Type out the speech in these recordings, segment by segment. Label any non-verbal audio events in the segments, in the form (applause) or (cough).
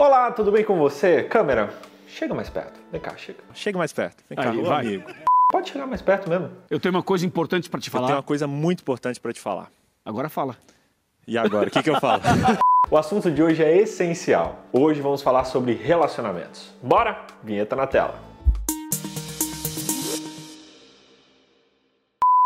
Olá, tudo bem com você? Câmera, chega mais perto. Vem cá, chega. Chega mais perto. Vem cá, Aí, vai. amigo. Pode chegar mais perto mesmo. Eu tenho uma coisa importante para te Eu tenho falar. uma coisa muito importante pra te falar. Agora fala. E agora, o que, que eu falo? (laughs) O assunto de hoje é essencial. Hoje vamos falar sobre relacionamentos. Bora? Vinheta na tela.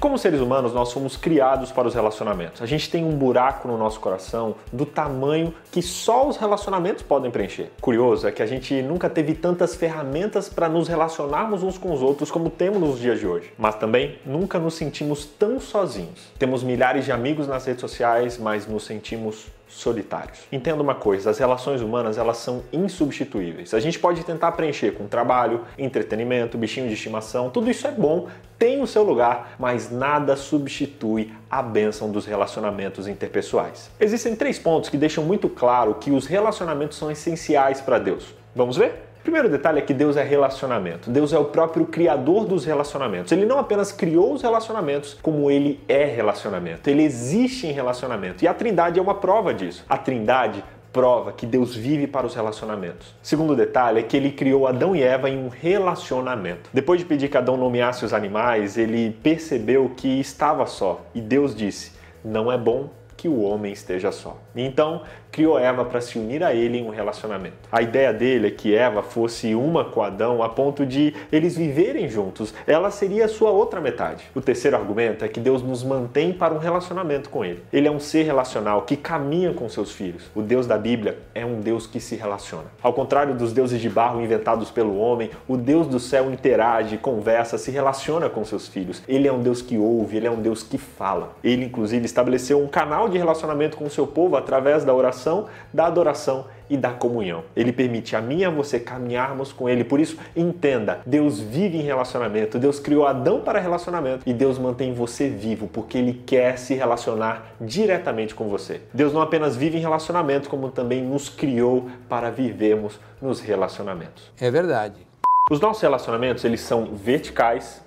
Como seres humanos, nós fomos criados para os relacionamentos. A gente tem um buraco no nosso coração do tamanho que só os relacionamentos podem preencher. Curioso é que a gente nunca teve tantas ferramentas para nos relacionarmos uns com os outros como temos nos dias de hoje. Mas também nunca nos sentimos tão sozinhos. Temos milhares de amigos nas redes sociais, mas nos sentimos solitários. Entenda uma coisa, as relações humanas elas são insubstituíveis. A gente pode tentar preencher com trabalho, entretenimento, bichinho de estimação, tudo isso é bom, tem o seu lugar, mas nada substitui a bênção dos relacionamentos interpessoais. Existem três pontos que deixam muito claro que os relacionamentos são essenciais para Deus. Vamos ver? Primeiro detalhe é que Deus é relacionamento. Deus é o próprio criador dos relacionamentos. Ele não apenas criou os relacionamentos, como ele é relacionamento. Ele existe em relacionamento. E a Trindade é uma prova disso. A Trindade prova que Deus vive para os relacionamentos. Segundo detalhe é que ele criou Adão e Eva em um relacionamento. Depois de pedir que Adão nomeasse os animais, ele percebeu que estava só. E Deus disse: "Não é bom que o homem esteja só". Então, criou Eva para se unir a ele em um relacionamento. A ideia dele é que Eva fosse uma com Adão a ponto de eles viverem juntos. Ela seria a sua outra metade. O terceiro argumento é que Deus nos mantém para um relacionamento com ele. Ele é um ser relacional que caminha com seus filhos. O Deus da Bíblia é um Deus que se relaciona. Ao contrário dos deuses de barro inventados pelo homem, o Deus do céu interage, conversa, se relaciona com seus filhos. Ele é um Deus que ouve, ele é um Deus que fala. Ele inclusive estabeleceu um canal de relacionamento com o seu povo através da oração, da adoração e da comunhão. Ele permite a mim e a você caminharmos com ele. Por isso, entenda, Deus vive em relacionamento. Deus criou Adão para relacionamento e Deus mantém você vivo porque ele quer se relacionar diretamente com você. Deus não apenas vive em relacionamento, como também nos criou para vivermos nos relacionamentos. É verdade. Os nossos relacionamentos, eles são verticais,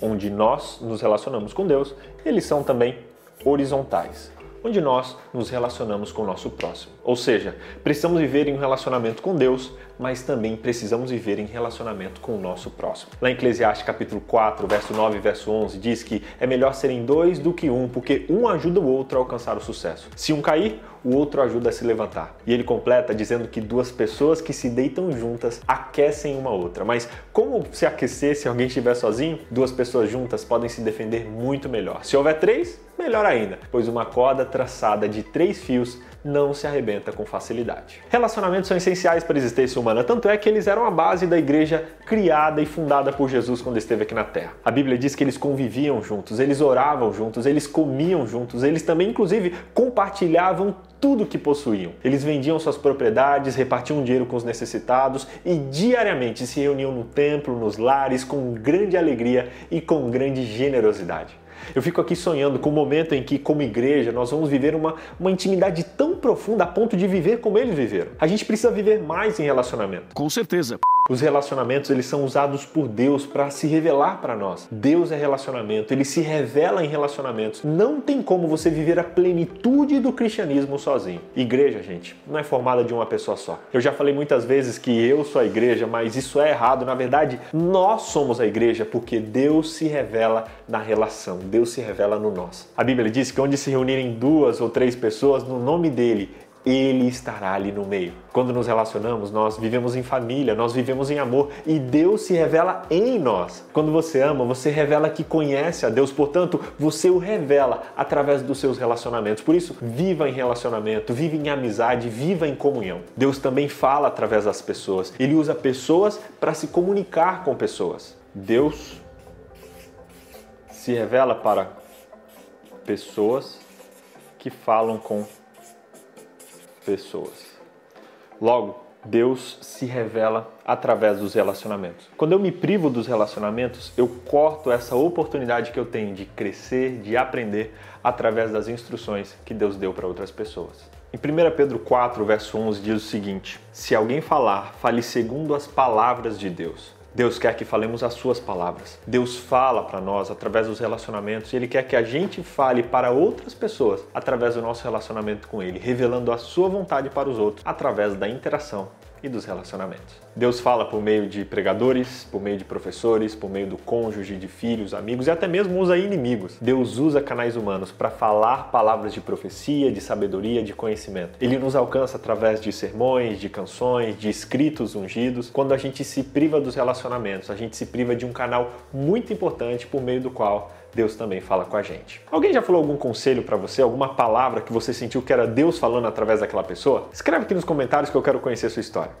onde nós nos relacionamos com Deus, eles são também horizontais, onde nós nos relacionamos com o nosso próximo. Ou seja, precisamos viver em um relacionamento com Deus, mas também precisamos viver em relacionamento com o nosso próximo. Lá em Eclesiastes capítulo 4, verso 9 e verso 11, diz que é melhor serem dois do que um, porque um ajuda o outro a alcançar o sucesso. Se um cair, o outro ajuda a se levantar. E ele completa dizendo que duas pessoas que se deitam juntas aquecem uma outra. Mas como se aquecer se alguém estiver sozinho? Duas pessoas juntas podem se defender muito melhor. Se houver três, melhor ainda, pois uma corda traçada de três fios não se arrebenta com facilidade. Relacionamentos são essenciais para a existência humana, tanto é que eles eram a base da igreja criada e fundada por Jesus quando esteve aqui na Terra. A Bíblia diz que eles conviviam juntos, eles oravam juntos, eles comiam juntos, eles também, inclusive, compartilhavam tudo que possuíam. Eles vendiam suas propriedades, repartiam dinheiro com os necessitados e diariamente se reuniam no templo, nos lares, com grande alegria e com grande generosidade. Eu fico aqui sonhando com o momento em que, como igreja, nós vamos viver uma, uma intimidade tão profunda a ponto de viver como eles viveram. A gente precisa viver mais em relacionamento. Com certeza. Os relacionamentos eles são usados por Deus para se revelar para nós. Deus é relacionamento, ele se revela em relacionamentos. Não tem como você viver a plenitude do cristianismo sozinho. Igreja, gente, não é formada de uma pessoa só. Eu já falei muitas vezes que eu sou a igreja, mas isso é errado. Na verdade, nós somos a igreja porque Deus se revela na relação. Deus se revela no nós. A Bíblia diz que onde se reunirem duas ou três pessoas no nome dele, ele estará ali no meio. Quando nos relacionamos, nós vivemos em família, nós vivemos em amor e Deus se revela em nós. Quando você ama, você revela que conhece a Deus, portanto, você o revela através dos seus relacionamentos. Por isso, viva em relacionamento, viva em amizade, viva em comunhão. Deus também fala através das pessoas. Ele usa pessoas para se comunicar com pessoas. Deus se revela para pessoas que falam com pessoas. Logo, Deus se revela através dos relacionamentos. Quando eu me privo dos relacionamentos, eu corto essa oportunidade que eu tenho de crescer, de aprender através das instruções que Deus deu para outras pessoas. Em 1 Pedro 4, verso 11 diz o seguinte: Se alguém falar, fale segundo as palavras de Deus. Deus quer que falemos as suas palavras. Deus fala para nós através dos relacionamentos e ele quer que a gente fale para outras pessoas através do nosso relacionamento com ele, revelando a sua vontade para os outros através da interação e dos relacionamentos. Deus fala por meio de pregadores, por meio de professores, por meio do cônjuge, de filhos, amigos e até mesmo usa inimigos. Deus usa canais humanos para falar palavras de profecia, de sabedoria, de conhecimento. Ele nos alcança através de sermões, de canções, de escritos ungidos. Quando a gente se priva dos relacionamentos, a gente se priva de um canal muito importante por meio do qual Deus também fala com a gente. Alguém já falou algum conselho para você, alguma palavra que você sentiu que era Deus falando através daquela pessoa? Escreve aqui nos comentários que eu quero conhecer sua história.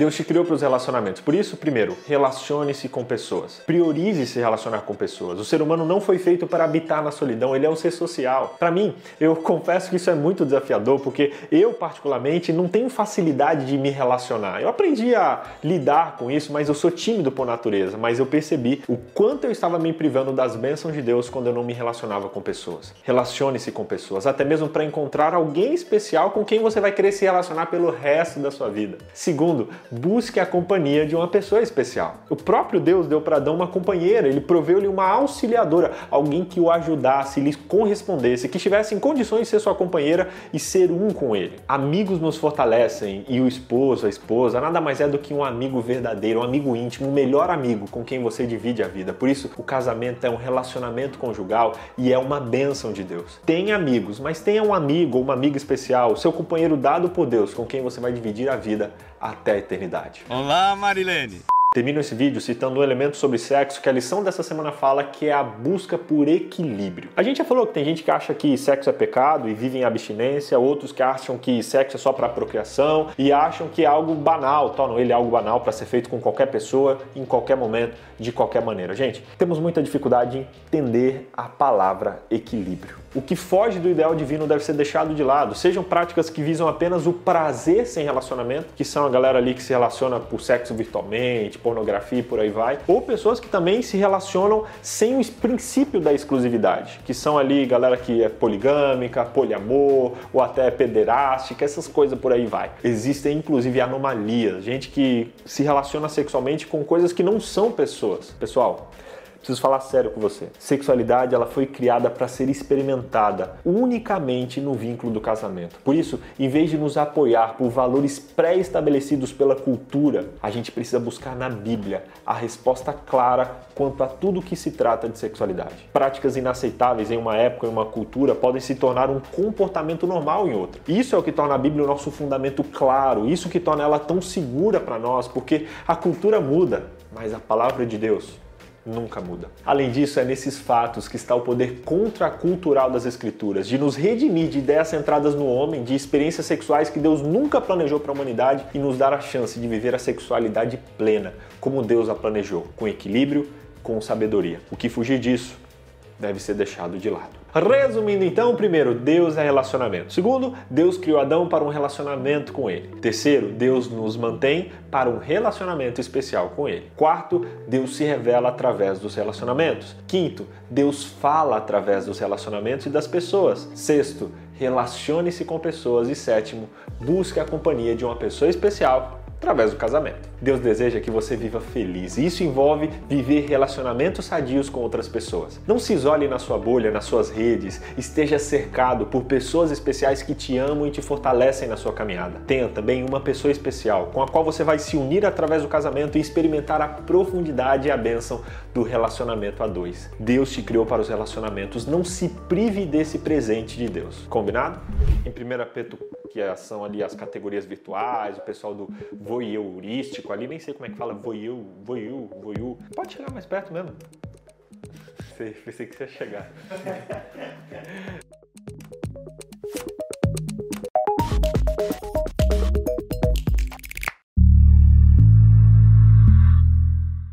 Deus te criou para os relacionamentos. Por isso, primeiro, relacione-se com pessoas. Priorize se relacionar com pessoas. O ser humano não foi feito para habitar na solidão, ele é um ser social. Para mim, eu (laughs) confesso que isso é muito desafiador, porque eu, particularmente, não tenho facilidade de me relacionar. Eu aprendi a lidar com isso, mas eu sou tímido por natureza. Mas eu percebi o quanto eu estava me privando das bênçãos de Deus quando eu não me relacionava com pessoas. Relacione-se com pessoas, até mesmo para encontrar alguém especial com quem você vai querer se relacionar pelo resto da sua vida. Segundo, busque a companhia de uma pessoa especial. O próprio Deus deu para Adão uma companheira, ele proveu-lhe uma auxiliadora, alguém que o ajudasse, lhe correspondesse, que estivesse em condições de ser sua companheira e ser um com ele. Amigos nos fortalecem e o esposo, a esposa, nada mais é do que um amigo verdadeiro, um amigo íntimo, o um melhor amigo com quem você divide a vida. Por isso, o casamento é um relacionamento conjugal e é uma bênção de Deus. Tenha amigos, mas tenha um amigo ou uma amiga especial, seu companheiro dado por Deus, com quem você vai dividir a vida até a eternidade. Olá, Marilene! Termino esse vídeo citando um elemento sobre sexo que a lição dessa semana fala que é a busca por equilíbrio. A gente já falou que tem gente que acha que sexo é pecado e vive em abstinência, outros que acham que sexo é só para procriação e acham que é algo banal, tornam ele algo banal para ser feito com qualquer pessoa, em qualquer momento, de qualquer maneira. Gente, temos muita dificuldade em entender a palavra equilíbrio. O que foge do ideal divino deve ser deixado de lado. Sejam práticas que visam apenas o prazer sem relacionamento, que são a galera ali que se relaciona por sexo virtualmente, pornografia e por aí vai, ou pessoas que também se relacionam sem o princípio da exclusividade, que são ali galera que é poligâmica, poliamor ou até pederástica, essas coisas por aí vai. Existem inclusive anomalias, gente que se relaciona sexualmente com coisas que não são pessoas. Pessoal, Preciso falar sério com você. Sexualidade ela foi criada para ser experimentada unicamente no vínculo do casamento. Por isso, em vez de nos apoiar por valores pré-estabelecidos pela cultura, a gente precisa buscar na Bíblia a resposta clara quanto a tudo que se trata de sexualidade. Práticas inaceitáveis em uma época e uma cultura podem se tornar um comportamento normal em outra. Isso é o que torna a Bíblia o nosso fundamento claro, isso que torna ela tão segura para nós, porque a cultura muda, mas a palavra de Deus nunca muda. Além disso, é nesses fatos que está o poder contracultural das escrituras, de nos redimir de ideias centradas no homem, de experiências sexuais que Deus nunca planejou para a humanidade e nos dar a chance de viver a sexualidade plena, como Deus a planejou, com equilíbrio, com sabedoria. O que fugir disso deve ser deixado de lado. Resumindo então, primeiro, Deus é relacionamento. Segundo, Deus criou Adão para um relacionamento com ele. Terceiro, Deus nos mantém para um relacionamento especial com ele. Quarto, Deus se revela através dos relacionamentos. Quinto, Deus fala através dos relacionamentos e das pessoas. Sexto, relacione-se com pessoas e sétimo, busque a companhia de uma pessoa especial através do casamento. Deus deseja que você viva feliz e isso envolve viver relacionamentos sadios com outras pessoas. Não se isole na sua bolha, nas suas redes, esteja cercado por pessoas especiais que te amam e te fortalecem na sua caminhada. Tenha também uma pessoa especial com a qual você vai se unir através do casamento e experimentar a profundidade e a bênção do relacionamento a dois. Deus te criou para os relacionamentos, não se prive desse presente de Deus. Combinado? Em 1 Pedro que é, são ali as categorias virtuais, o pessoal do voyeurístico ali, nem sei como é que fala, voyeur, voyeur, voyeur. Pode chegar mais perto mesmo. Sei, pensei que você ia chegar. (laughs)